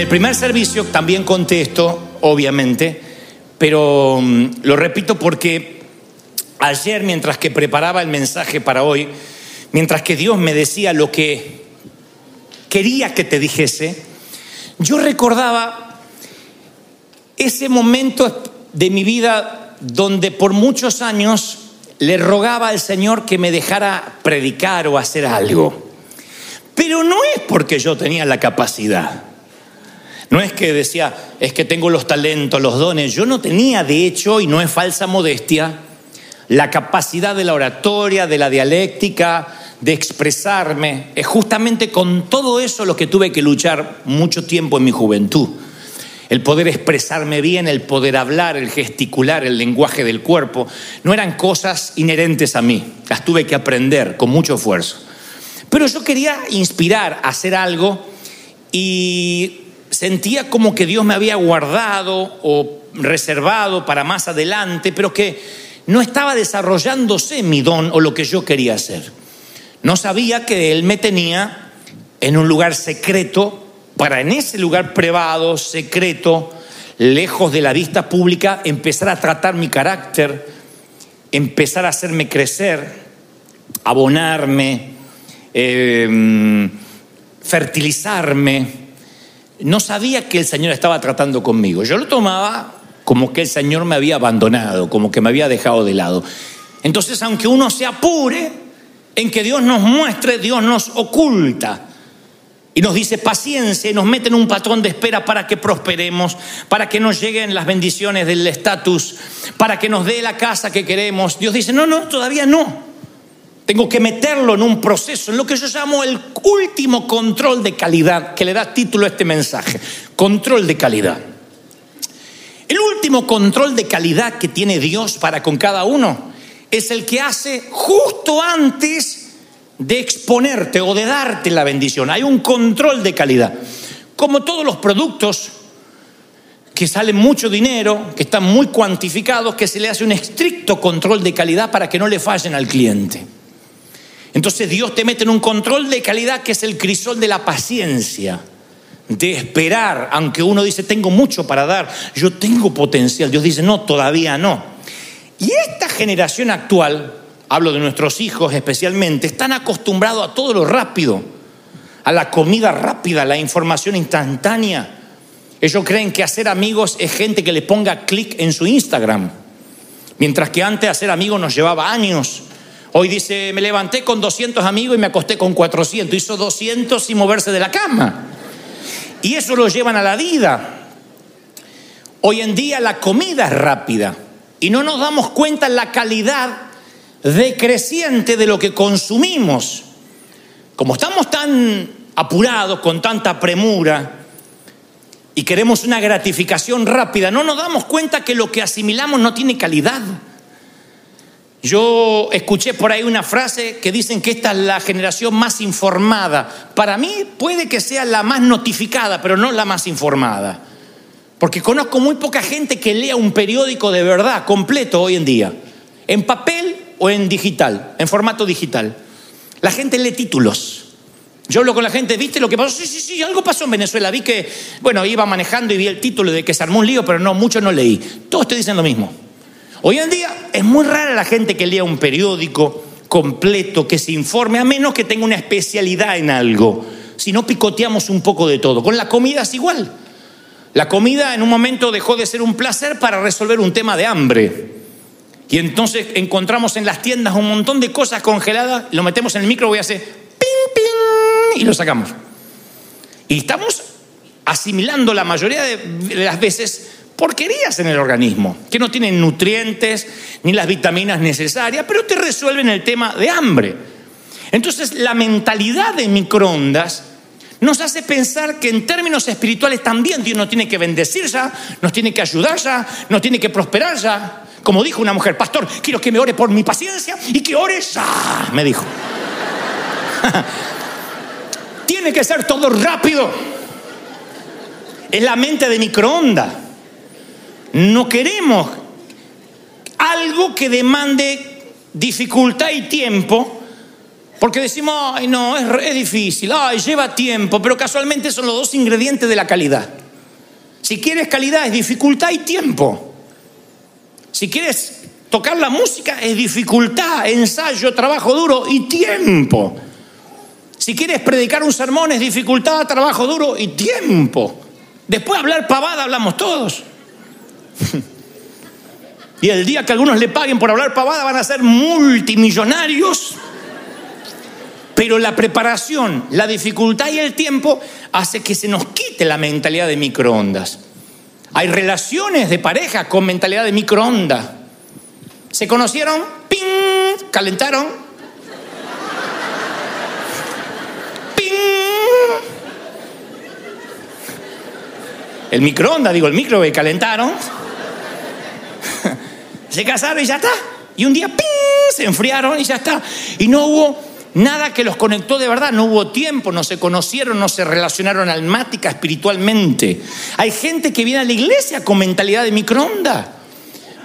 el primer servicio también conté esto, obviamente, pero mm, lo repito porque ayer mientras que preparaba el mensaje para hoy, mientras que Dios me decía lo que quería que te dijese, yo recordaba ese momento de mi vida donde por muchos años le rogaba al Señor que me dejara predicar o hacer algo. Pero no es porque yo tenía la capacidad. No es que decía, es que tengo los talentos, los dones. Yo no tenía, de hecho, y no es falsa modestia, la capacidad de la oratoria, de la dialéctica, de expresarme. Es justamente con todo eso lo que tuve que luchar mucho tiempo en mi juventud. El poder expresarme bien, el poder hablar, el gesticular, el lenguaje del cuerpo, no eran cosas inherentes a mí. Las tuve que aprender con mucho esfuerzo. Pero yo quería inspirar hacer algo y sentía como que Dios me había guardado o reservado para más adelante, pero que no estaba desarrollándose mi don o lo que yo quería hacer. No sabía que Él me tenía en un lugar secreto para en ese lugar privado, secreto, lejos de la vista pública, empezar a tratar mi carácter, empezar a hacerme crecer, abonarme, eh, fertilizarme. No sabía que el Señor estaba tratando conmigo. Yo lo tomaba como que el Señor me había abandonado, como que me había dejado de lado. Entonces, aunque uno se apure en que Dios nos muestre, Dios nos oculta. Y nos dice paciencia y nos mete en un patrón de espera para que prosperemos, para que nos lleguen las bendiciones del estatus, para que nos dé la casa que queremos. Dios dice, no, no, todavía no. Tengo que meterlo en un proceso, en lo que yo llamo el último control de calidad, que le da título a este mensaje. Control de calidad. El último control de calidad que tiene Dios para con cada uno es el que hace justo antes de exponerte o de darte la bendición. Hay un control de calidad. Como todos los productos que salen mucho dinero, que están muy cuantificados, que se le hace un estricto control de calidad para que no le fallen al cliente. Entonces Dios te mete en un control de calidad que es el crisol de la paciencia, de esperar, aunque uno dice, tengo mucho para dar, yo tengo potencial. Dios dice, no, todavía no. Y esta generación actual, hablo de nuestros hijos especialmente, están acostumbrados a todo lo rápido, a la comida rápida, a la información instantánea. Ellos creen que hacer amigos es gente que le ponga clic en su Instagram, mientras que antes hacer amigos nos llevaba años. Hoy dice, me levanté con 200 amigos y me acosté con 400. Hizo 200 sin moverse de la cama. Y eso lo llevan a la vida. Hoy en día la comida es rápida y no nos damos cuenta la calidad decreciente de lo que consumimos. Como estamos tan apurados, con tanta premura, y queremos una gratificación rápida, no nos damos cuenta que lo que asimilamos no tiene calidad. Yo escuché por ahí una frase que dicen que esta es la generación más informada. Para mí puede que sea la más notificada, pero no la más informada. Porque conozco muy poca gente que lea un periódico de verdad, completo hoy en día, en papel o en digital, en formato digital. La gente lee títulos. Yo hablo con la gente, ¿viste lo que pasó? Sí, sí, sí, algo pasó en Venezuela. Vi que, bueno, iba manejando y vi el título de que se armó un lío, pero no, mucho no leí. Todos te dicen lo mismo. Hoy en día es muy rara la gente que lea un periódico completo, que se informe, a menos que tenga una especialidad en algo. Si no, picoteamos un poco de todo. Con la comida es igual. La comida en un momento dejó de ser un placer para resolver un tema de hambre. Y entonces encontramos en las tiendas un montón de cosas congeladas, lo metemos en el micro y hace ping, ping, y lo sacamos. Y estamos asimilando la mayoría de las veces porquerías en el organismo, que no tienen nutrientes ni las vitaminas necesarias, pero te resuelven el tema de hambre. Entonces, la mentalidad de microondas nos hace pensar que en términos espirituales también Dios nos tiene que bendecir ya, nos tiene que ayudar ya, nos tiene que prosperar ya. Como dijo una mujer, pastor, quiero que me ore por mi paciencia y que ores ya, me dijo. tiene que ser todo rápido. Es la mente de microondas. No queremos algo que demande dificultad y tiempo, porque decimos, ay no, es, es, difícil, ay, lleva tiempo, pero casualmente son los dos ingredientes de la calidad. Si quieres calidad es dificultad y tiempo. Si quieres tocar la música es dificultad, ensayo, trabajo duro y tiempo. Si quieres predicar un sermón es dificultad, trabajo duro y tiempo. Después hablar pavada hablamos todos. Y el día que algunos le paguen por hablar pavada van a ser multimillonarios. Pero la preparación, la dificultad y el tiempo hace que se nos quite la mentalidad de microondas. Hay relaciones de pareja con mentalidad de microondas. Se conocieron, ¡ping! Calentaron. ¡Ping! El microondas, digo, el micro, calentaron se casaron y ya está. Y un día ¡ping! se enfriaron y ya está. Y no hubo nada que los conectó de verdad, no hubo tiempo, no se conocieron, no se relacionaron almática, espiritualmente. Hay gente que viene a la iglesia con mentalidad de microondas.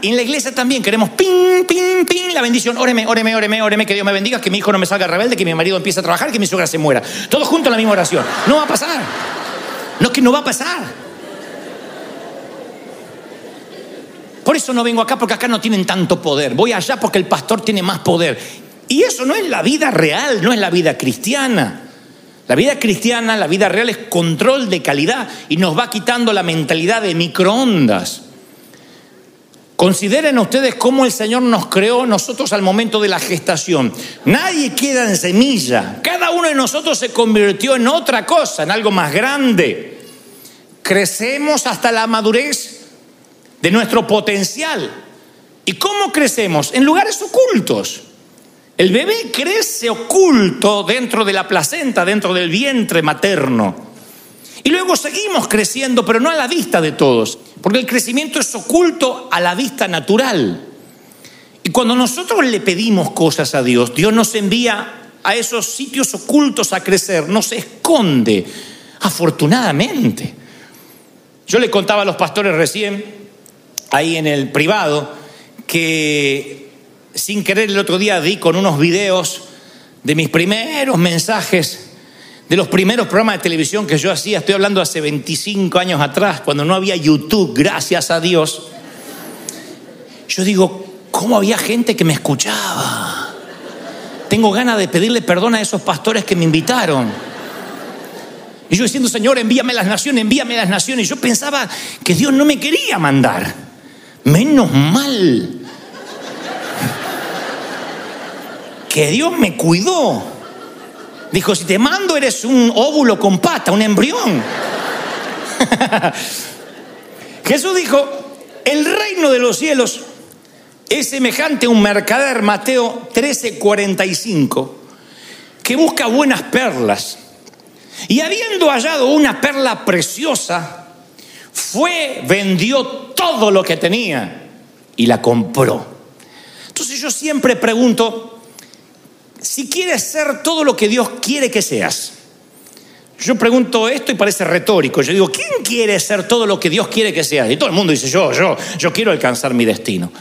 Y en la iglesia también queremos ping, ping, ping, la bendición. Óreme, óreme, óreme, óreme, que Dios me bendiga, que mi hijo no me salga rebelde, que mi marido empiece a trabajar, que mi suegra se muera. Todos juntos la misma oración. No va a pasar. No es que no va a pasar. Por eso no vengo acá porque acá no tienen tanto poder. Voy allá porque el pastor tiene más poder. Y eso no es la vida real, no es la vida cristiana. La vida cristiana, la vida real es control de calidad y nos va quitando la mentalidad de microondas. Consideren ustedes cómo el Señor nos creó nosotros al momento de la gestación. Nadie queda en semilla. Cada uno de nosotros se convirtió en otra cosa, en algo más grande. Crecemos hasta la madurez de nuestro potencial. ¿Y cómo crecemos? En lugares ocultos. El bebé crece oculto dentro de la placenta, dentro del vientre materno. Y luego seguimos creciendo, pero no a la vista de todos, porque el crecimiento es oculto a la vista natural. Y cuando nosotros le pedimos cosas a Dios, Dios nos envía a esos sitios ocultos a crecer, nos esconde, afortunadamente. Yo le contaba a los pastores recién ahí en el privado que sin querer el otro día di con unos videos de mis primeros mensajes, de los primeros programas de televisión que yo hacía, estoy hablando hace 25 años atrás, cuando no había YouTube, gracias a Dios. Yo digo, ¿cómo había gente que me escuchaba? Tengo ganas de pedirle perdón a esos pastores que me invitaron. Y yo diciendo, Señor, envíame las naciones, envíame las naciones. Yo pensaba que Dios no me quería mandar. Menos mal que Dios me cuidó. Dijo, si te mando eres un óvulo con pata, un embrión. Jesús dijo, el reino de los cielos es semejante a un mercader, Mateo 13:45, que busca buenas perlas. Y habiendo hallado una perla preciosa, fue, vendió todo lo que tenía y la compró. Entonces yo siempre pregunto, si quieres ser todo lo que Dios quiere que seas, yo pregunto esto y parece retórico. Yo digo, ¿quién quiere ser todo lo que Dios quiere que seas? Y todo el mundo dice, yo, yo, yo quiero alcanzar mi destino.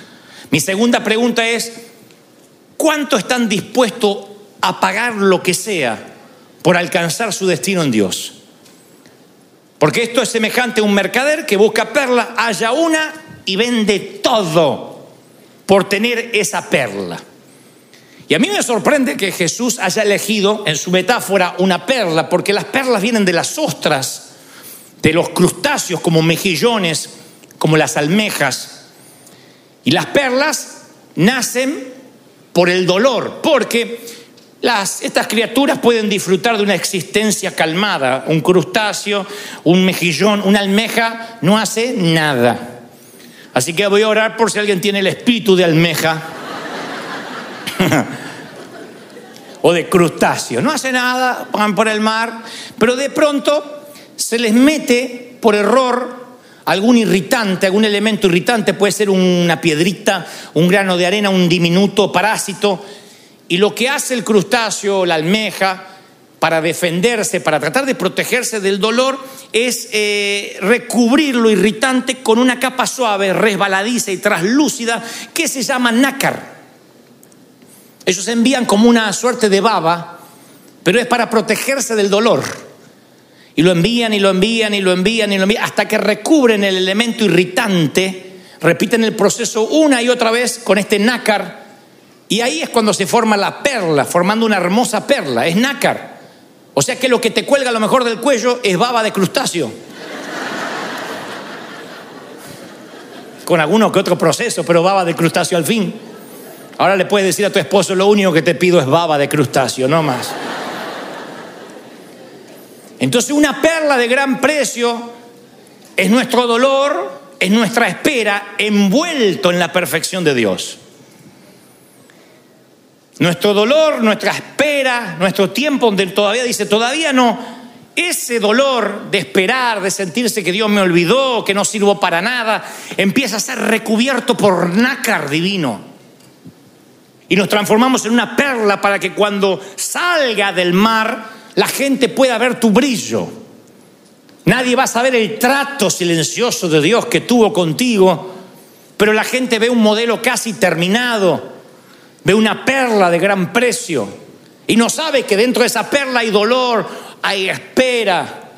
Mi segunda pregunta es, ¿cuánto están dispuestos a pagar lo que sea por alcanzar su destino en Dios? Porque esto es semejante a un mercader que busca perla, haya una y vende todo por tener esa perla. Y a mí me sorprende que Jesús haya elegido en su metáfora una perla, porque las perlas vienen de las ostras, de los crustáceos como mejillones, como las almejas. Y las perlas nacen por el dolor, porque las, estas criaturas pueden disfrutar de una existencia calmada. Un crustáceo, un mejillón, una almeja no hace nada. Así que voy a orar por si alguien tiene el espíritu de almeja o de crustáceo. No hace nada, van por el mar, pero de pronto se les mete por error algún irritante, algún elemento irritante, puede ser una piedrita, un grano de arena, un diminuto parásito, y lo que hace el crustáceo, la almeja, para defenderse, para tratar de protegerse del dolor, es eh, recubrir lo irritante con una capa suave, resbaladiza y traslúcida que se llama nácar. Ellos envían como una suerte de baba, pero es para protegerse del dolor. Y lo envían y lo envían y lo envían y lo envían hasta que recubren el elemento irritante, repiten el proceso una y otra vez con este nácar. Y ahí es cuando se forma la perla, formando una hermosa perla, es nácar. O sea que lo que te cuelga a lo mejor del cuello es baba de crustáceo. Con alguno que otro proceso, pero baba de crustáceo al fin. Ahora le puedes decir a tu esposo, lo único que te pido es baba de crustáceo, no más. Entonces una perla de gran precio es nuestro dolor, es nuestra espera envuelto en la perfección de Dios. Nuestro dolor, nuestra espera, nuestro tiempo donde todavía dice, todavía no, ese dolor de esperar, de sentirse que Dios me olvidó, que no sirvo para nada, empieza a ser recubierto por nácar divino. Y nos transformamos en una perla para que cuando salga del mar la gente pueda ver tu brillo. Nadie va a saber el trato silencioso de Dios que tuvo contigo, pero la gente ve un modelo casi terminado, ve una perla de gran precio y no sabe que dentro de esa perla hay dolor, hay espera,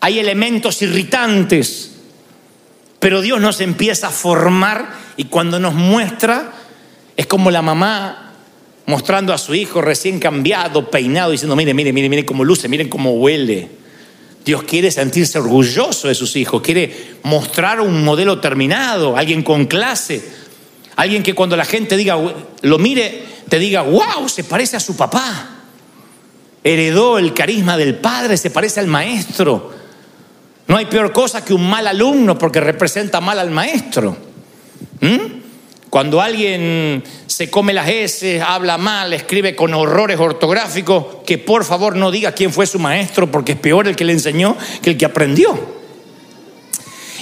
hay elementos irritantes. Pero Dios nos empieza a formar y cuando nos muestra es como la mamá mostrando a su hijo recién cambiado, peinado, diciendo, mire, mire, mire, mire cómo luce, miren cómo huele. Dios quiere sentirse orgulloso de sus hijos, quiere mostrar un modelo terminado, alguien con clase, alguien que cuando la gente diga, lo mire, te diga, wow, se parece a su papá. Heredó el carisma del padre, se parece al maestro. No hay peor cosa que un mal alumno porque representa mal al maestro. ¿Mm? Cuando alguien se come las heces, habla mal, escribe con horrores ortográficos, que por favor no diga quién fue su maestro, porque es peor el que le enseñó que el que aprendió.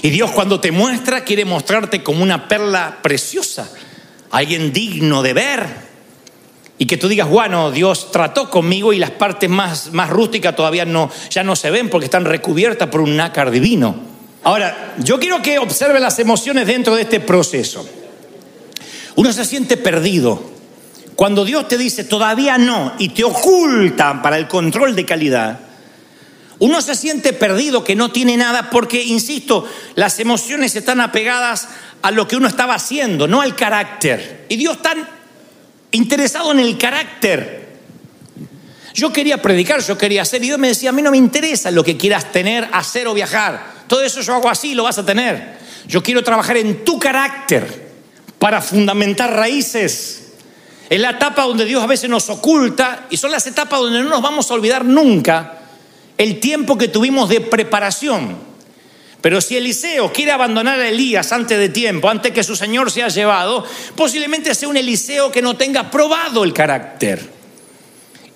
Y Dios cuando te muestra, quiere mostrarte como una perla preciosa, alguien digno de ver. Y que tú digas, bueno, Dios trató conmigo y las partes más, más rústicas todavía no, ya no se ven porque están recubiertas por un nácar divino. Ahora, yo quiero que observe las emociones dentro de este proceso. Uno se siente perdido. Cuando Dios te dice todavía no y te ocultan para el control de calidad, uno se siente perdido que no tiene nada porque, insisto, las emociones están apegadas a lo que uno estaba haciendo, no al carácter. Y Dios está interesado en el carácter. Yo quería predicar, yo quería hacer, y Dios me decía, a mí no me interesa lo que quieras tener, hacer o viajar. Todo eso yo hago así, lo vas a tener. Yo quiero trabajar en tu carácter para fundamentar raíces. Es la etapa donde Dios a veces nos oculta y son las etapas donde no nos vamos a olvidar nunca el tiempo que tuvimos de preparación. Pero si Eliseo quiere abandonar a Elías antes de tiempo, antes que su Señor se ha llevado, posiblemente sea un Eliseo que no tenga probado el carácter.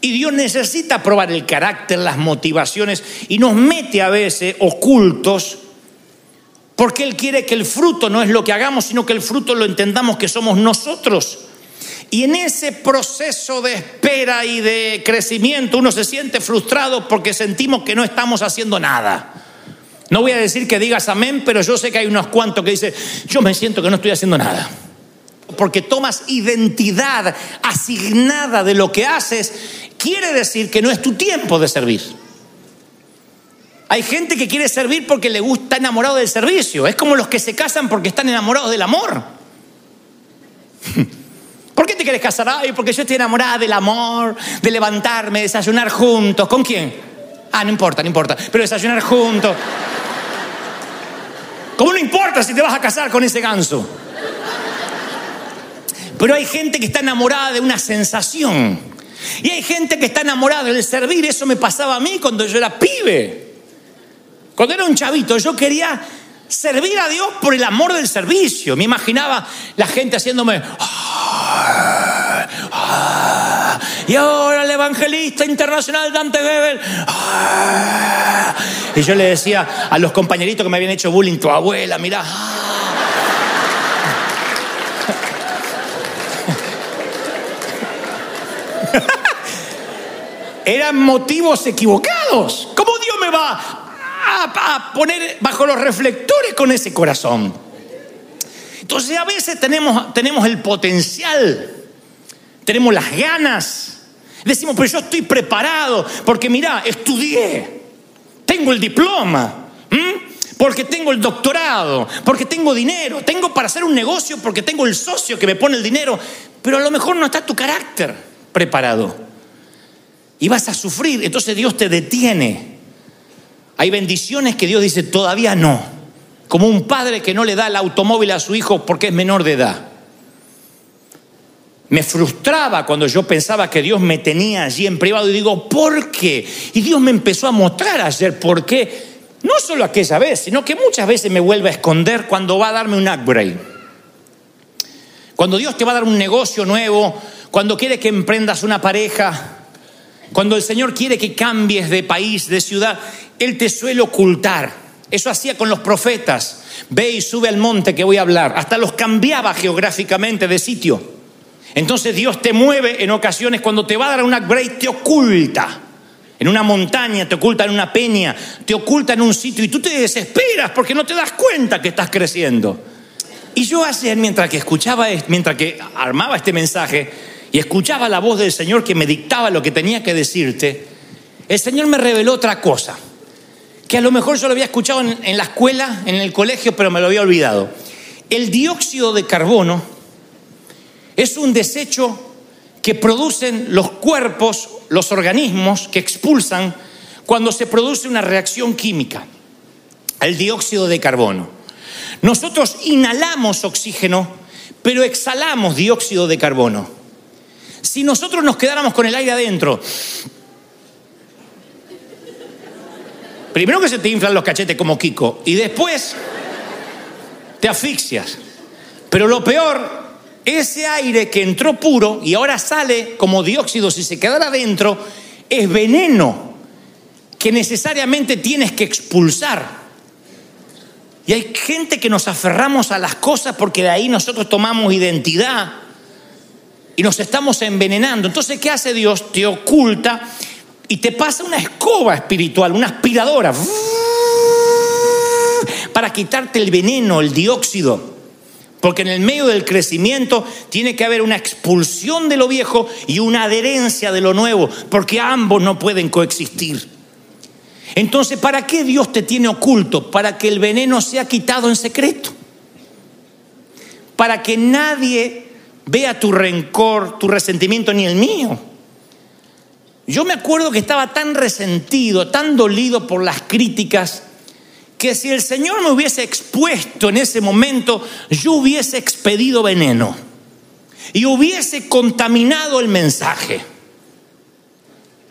Y Dios necesita probar el carácter, las motivaciones, y nos mete a veces ocultos porque Él quiere que el fruto no es lo que hagamos, sino que el fruto lo entendamos que somos nosotros. Y en ese proceso de espera y de crecimiento uno se siente frustrado porque sentimos que no estamos haciendo nada. No voy a decir que digas amén, pero yo sé que hay unos cuantos que dicen, yo me siento que no estoy haciendo nada. Porque tomas identidad asignada de lo que haces, quiere decir que no es tu tiempo de servir. Hay gente que quiere servir porque le gusta enamorado del servicio. Es como los que se casan porque están enamorados del amor. ¿Por qué te quieres casar? Ay, porque yo estoy enamorada del amor, de levantarme, desayunar juntos. ¿Con quién? Ah, no importa, no importa. Pero desayunar juntos. ¿Cómo no importa si te vas a casar con ese ganso? Pero hay gente que está enamorada de una sensación. Y hay gente que está enamorada del servir. Eso me pasaba a mí cuando yo era pibe. Cuando era un chavito, yo quería servir a Dios por el amor del servicio. Me imaginaba la gente haciéndome. Y ahora el evangelista internacional Dante Gebel. ah". y yo le decía a los compañeritos que me habían hecho bullying, tu abuela, mirá. ah". Eran motivos equivocados. ¿Cómo Dios me va a poner bajo los reflectores con ese corazón? Entonces a veces tenemos, tenemos el potencial, tenemos las ganas. Decimos, pero yo estoy preparado porque mira, estudié, tengo el diploma, porque tengo el doctorado, porque tengo dinero, tengo para hacer un negocio porque tengo el socio que me pone el dinero, pero a lo mejor no está tu carácter preparado. Y vas a sufrir, entonces Dios te detiene. Hay bendiciones que Dios dice, todavía no. Como un padre que no le da el automóvil a su hijo porque es menor de edad. Me frustraba cuando yo pensaba que Dios me tenía allí en privado y digo, ¿por qué? Y Dios me empezó a mostrar ayer por qué. No solo aquella vez, sino que muchas veces me vuelve a esconder cuando va a darme un upgrade. Cuando Dios te va a dar un negocio nuevo, cuando quiere que emprendas una pareja, cuando el Señor quiere que cambies de país, de ciudad, Él te suele ocultar. Eso hacía con los profetas. Ve y sube al monte que voy a hablar. Hasta los cambiaba geográficamente de sitio. Entonces Dios te mueve en ocasiones cuando te va a dar un upgrade, te oculta. En una montaña, te oculta en una peña, te oculta en un sitio y tú te desesperas porque no te das cuenta que estás creciendo. Y yo ayer, mientras que escuchaba, mientras que armaba este mensaje y escuchaba la voz del Señor que me dictaba lo que tenía que decirte, el Señor me reveló otra cosa, que a lo mejor yo lo había escuchado en, en la escuela, en el colegio, pero me lo había olvidado. El dióxido de carbono es un desecho que producen los cuerpos, los organismos que expulsan cuando se produce una reacción química, el dióxido de carbono. Nosotros inhalamos oxígeno, pero exhalamos dióxido de carbono. Si nosotros nos quedáramos con el aire adentro, primero que se te inflan los cachetes como Kiko y después te asfixias. Pero lo peor, ese aire que entró puro y ahora sale como dióxido, si se quedara adentro, es veneno que necesariamente tienes que expulsar. Y hay gente que nos aferramos a las cosas porque de ahí nosotros tomamos identidad y nos estamos envenenando. Entonces, ¿qué hace Dios? Te oculta y te pasa una escoba espiritual, una aspiradora, para quitarte el veneno, el dióxido. Porque en el medio del crecimiento tiene que haber una expulsión de lo viejo y una adherencia de lo nuevo, porque ambos no pueden coexistir. Entonces, ¿para qué Dios te tiene oculto? Para que el veneno sea quitado en secreto. Para que nadie vea tu rencor, tu resentimiento, ni el mío. Yo me acuerdo que estaba tan resentido, tan dolido por las críticas, que si el Señor me hubiese expuesto en ese momento, yo hubiese expedido veneno y hubiese contaminado el mensaje.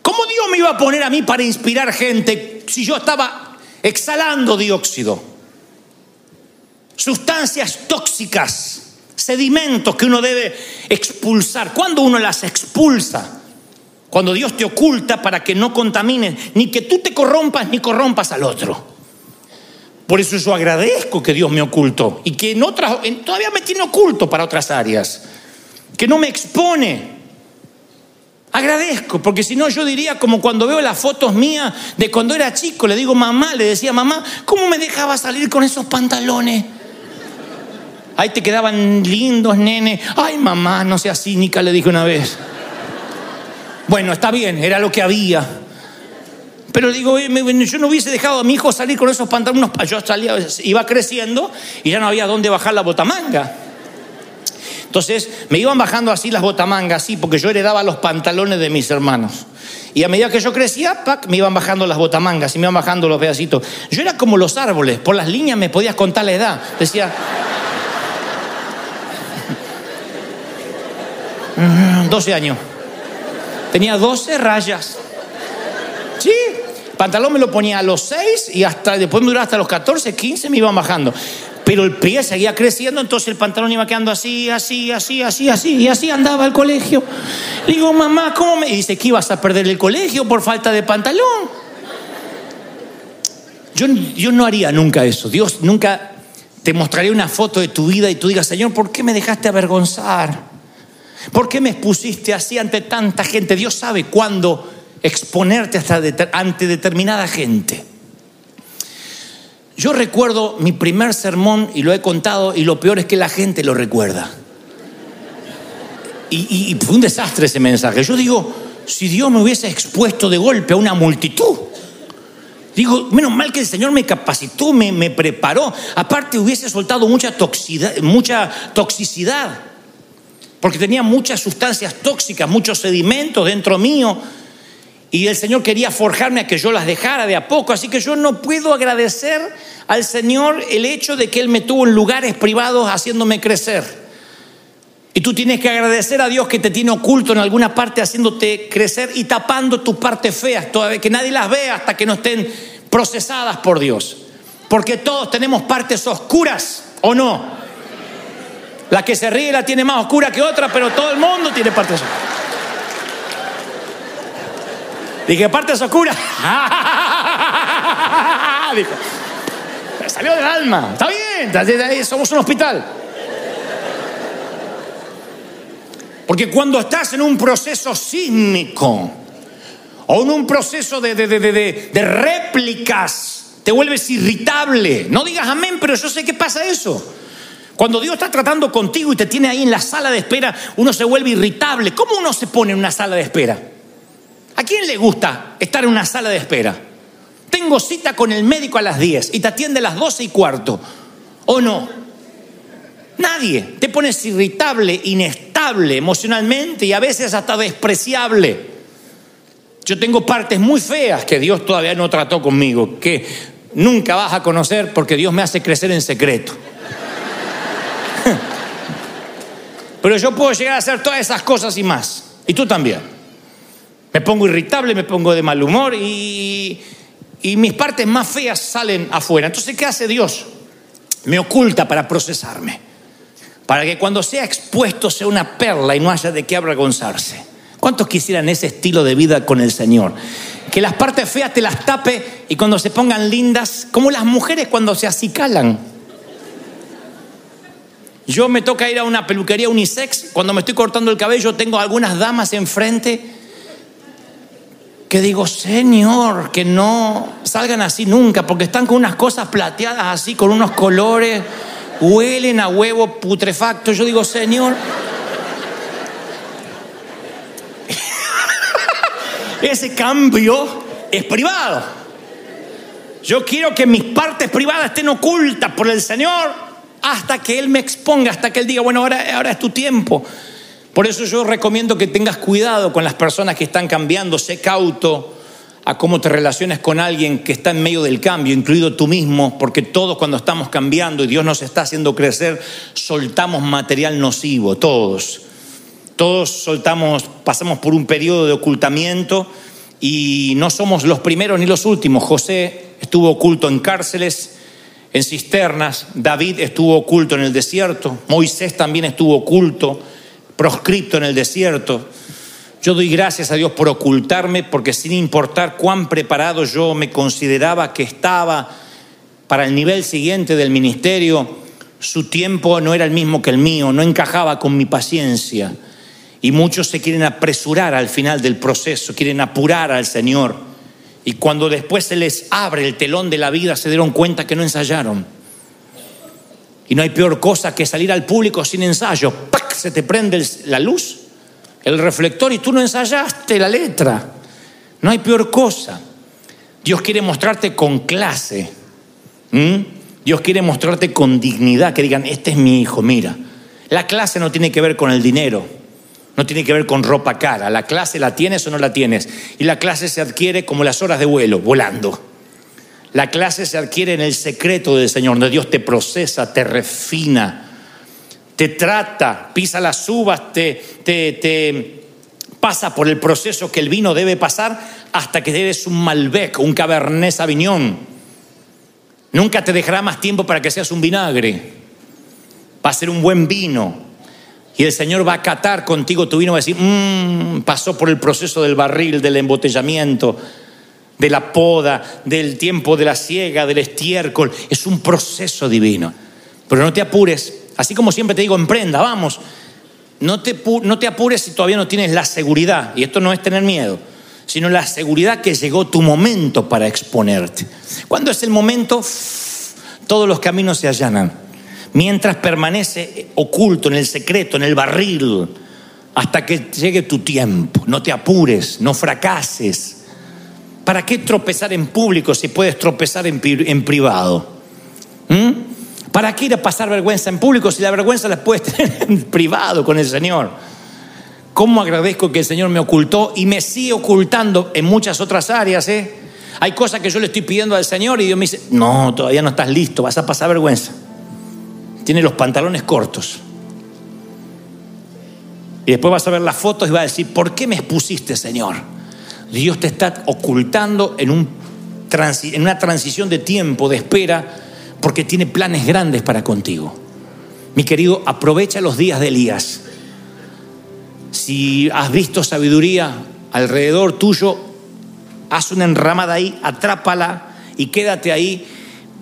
¿Cómo Dios me iba a poner a mí para inspirar gente si yo estaba exhalando dióxido? Sustancias tóxicas, sedimentos que uno debe expulsar. ¿Cuándo uno las expulsa? Cuando Dios te oculta para que no contamines, ni que tú te corrompas ni corrompas al otro. Por eso yo agradezco que Dios me ocultó y que en otras, todavía me tiene oculto para otras áreas, que no me expone. Agradezco, porque si no yo diría como cuando veo las fotos mías de cuando era chico, le digo mamá, le decía mamá, ¿cómo me dejaba salir con esos pantalones? Ahí te quedaban lindos, nene. Ay, mamá, no seas cínica, le dije una vez. Bueno, está bien, era lo que había. Pero digo, yo no hubiese dejado a mi hijo salir con esos pantalones. Yo salía, iba creciendo y ya no había dónde bajar la botamanga. Entonces me iban bajando así las botamangas, así, porque yo heredaba los pantalones de mis hermanos. Y a medida que yo crecía, pac, me iban bajando las botamangas y me iban bajando los pedacitos. Yo era como los árboles, por las líneas me podías contar la edad. Decía, 12 años. Tenía 12 rayas. Sí, pantalón me lo ponía a los 6 y hasta después me duraba hasta los 14, 15 me iban bajando. Pero el pie seguía creciendo, entonces el pantalón iba quedando así, así, así, así, así, y así andaba al colegio. Le digo, mamá, ¿cómo me.? Y dice que ibas a perder el colegio por falta de pantalón. Yo, yo no haría nunca eso. Dios nunca te mostraría una foto de tu vida y tú digas, Señor, ¿por qué me dejaste avergonzar? ¿Por qué me expusiste así ante tanta gente? Dios sabe cuándo exponerte hasta ante determinada gente. Yo recuerdo mi primer sermón y lo he contado y lo peor es que la gente lo recuerda. Y, fue un desastre ese mensaje. Yo digo, si Dios me hubiese expuesto de golpe a una multitud, Digo, menos mal que el Señor me capacitó, me, preparó. Aparte hubiese soltado mucha, mucha toxicidad, porque tenía muchas sustancias tóxicas, muchos sedimentos dentro mío. Y el Señor quería forjarme a que yo las dejara de a poco. Así que yo no puedo agradecer al Señor el hecho de que Él me tuvo en lugares privados haciéndome crecer. Y tú tienes que agradecer a Dios que te tiene oculto en alguna parte haciéndote crecer y tapando tus partes feas, todavía que nadie las vea hasta que no estén procesadas por Dios. Porque todos tenemos partes oscuras, ¿o no? La que se ríe la tiene más oscura que otra, pero todo el mundo tiene partes oscuras. Dije, partes oscuras. Dijo, salió del alma. Está bien, somos un hospital. Porque cuando estás en un proceso sísmico o en un proceso de, de, de, de, réplicas, te vuelves irritable. No digas amén, pero yo sé que pasa eso. Cuando Dios está tratando contigo y te tiene ahí en la sala de espera, uno se vuelve irritable. ¿Cómo uno se pone en una sala de espera? ¿A quién le gusta estar en una sala de espera? Tengo cita con el médico a las 10 y te atiende a las 12 y cuarto. ¿O no? Nadie. Te pones irritable, inestable emocionalmente y a veces hasta despreciable. Yo tengo partes muy feas que Dios todavía no trató conmigo, que nunca vas a conocer porque Dios me hace crecer en secreto. Pero yo puedo llegar a hacer todas esas cosas y más. Y tú también. Me pongo irritable, me pongo de mal humor y, y mis partes más feas salen afuera. Entonces, ¿qué hace Dios? Me oculta para procesarme para que cuando sea expuesto sea una perla y no haya de qué avergonzarse. ¿Cuántos quisieran ese estilo de vida con el Señor? Que las partes feas te las tape y cuando se pongan lindas, como las mujeres cuando se acicalan. Yo me toca ir a una peluquería unisex, cuando me estoy cortando el cabello tengo algunas damas enfrente que digo, Señor, que no salgan así nunca, porque están con unas cosas plateadas así, con unos colores huelen a huevo putrefacto. Yo digo, Señor, ese cambio es privado. Yo quiero que mis partes privadas estén ocultas por el Señor hasta que Él me exponga, hasta que Él diga, bueno, ahora, ahora es tu tiempo. Por eso yo recomiendo que tengas cuidado con las personas que están cambiando, sé cauto a cómo te relaciones con alguien que está en medio del cambio, incluido tú mismo, porque todos cuando estamos cambiando y Dios nos está haciendo crecer, soltamos material nocivo, todos. Todos soltamos, pasamos por un periodo de ocultamiento y no somos los primeros ni los últimos. José estuvo oculto en cárceles, en cisternas, David estuvo oculto en el desierto, Moisés también estuvo oculto, proscripto en el desierto. Yo doy gracias a Dios por ocultarme, porque sin importar cuán preparado yo me consideraba que estaba para el nivel siguiente del ministerio, su tiempo no era el mismo que el mío, no encajaba con mi paciencia. Y muchos se quieren apresurar al final del proceso, quieren apurar al Señor. Y cuando después se les abre el telón de la vida, se dieron cuenta que no ensayaron. Y no hay peor cosa que salir al público sin ensayo. ¡Pac! Se te prende la luz el reflector y tú no ensayaste la letra. No hay peor cosa. Dios quiere mostrarte con clase. Dios quiere mostrarte con dignidad, que digan, este es mi hijo, mira. La clase no tiene que ver con el dinero, no tiene que ver con ropa cara. La clase la tienes o no la tienes. Y la clase se adquiere como las horas de vuelo, volando. La clase se adquiere en el secreto del Señor, donde Dios te procesa, te refina, te trata, pisa las uvas, te, te, te pasa por el proceso que el vino debe pasar hasta que eres un Malbec, un Cabernet Sauvignon. Nunca te dejará más tiempo para que seas un vinagre. Va a ser un buen vino. Y el Señor va a catar contigo tu vino, va a decir, mmm, pasó por el proceso del barril, del embotellamiento, de la poda, del tiempo de la siega, del estiércol. Es un proceso divino. Pero no te apures. Así como siempre te digo, emprenda, vamos. No te, no te apures si todavía no tienes la seguridad. Y esto no es tener miedo, sino la seguridad que llegó tu momento para exponerte. ¿Cuándo es el momento? Todos los caminos se allanan mientras permanece oculto en el secreto, en el barril, hasta que llegue tu tiempo. No te apures, no fracases. ¿Para qué tropezar en público si puedes tropezar en, privado? ¿Mm? ¿Para qué ir a pasar vergüenza en público si la vergüenza la puedes tener en privado con el Señor? ¿Cómo agradezco que el Señor me ocultó y me sigue ocultando en muchas otras áreas? ¿eh? Hay cosas que yo le estoy pidiendo al Señor y Dios me dice, no, todavía no estás listo, vas a pasar vergüenza tiene los pantalones cortos. Y después vas a ver las fotos y vas a decir, ¿por qué me expusiste, Señor? Dios te está ocultando en, en una transición de tiempo, de espera, porque tiene planes grandes para contigo. Mi querido, aprovecha los días de Elías. Si has visto sabiduría alrededor tuyo, haz una enramada ahí, atrápala y quédate ahí,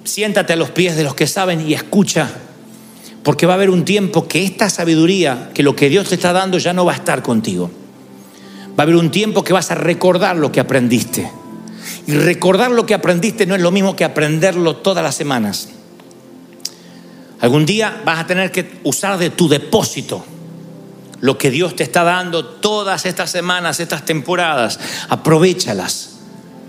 siéntate a los pies de los que saben y escucha porque va a haber un tiempo que esta sabiduría, que lo que Dios te está dando ya no va a estar contigo. Va a haber un tiempo que vas a recordar lo que aprendiste. Y recordar lo que aprendiste no es lo mismo que aprenderlo todas las semanas. Algún día vas a tener que usar de tu depósito lo que Dios te está dando todas estas semanas, estas temporadas. Aprovechalas.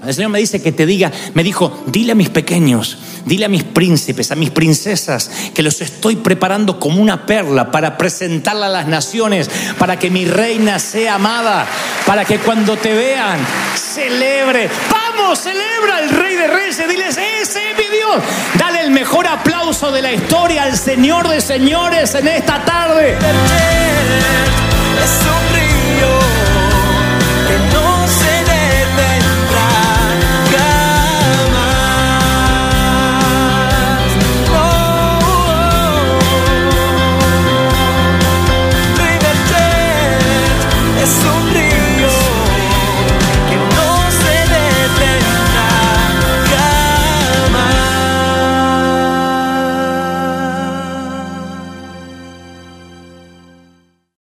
El Señor me dice que te diga, me dijo, dile a mis pequeños, dile a mis príncipes, a mis princesas, que los estoy preparando como una perla para presentarla a las naciones, para que mi reina sea amada, para que cuando te vean, celebre. Vamos, celebra al Rey de Reyes, diles, ese es mi Dios. Dale el mejor aplauso de la historia al Señor de señores en esta tarde.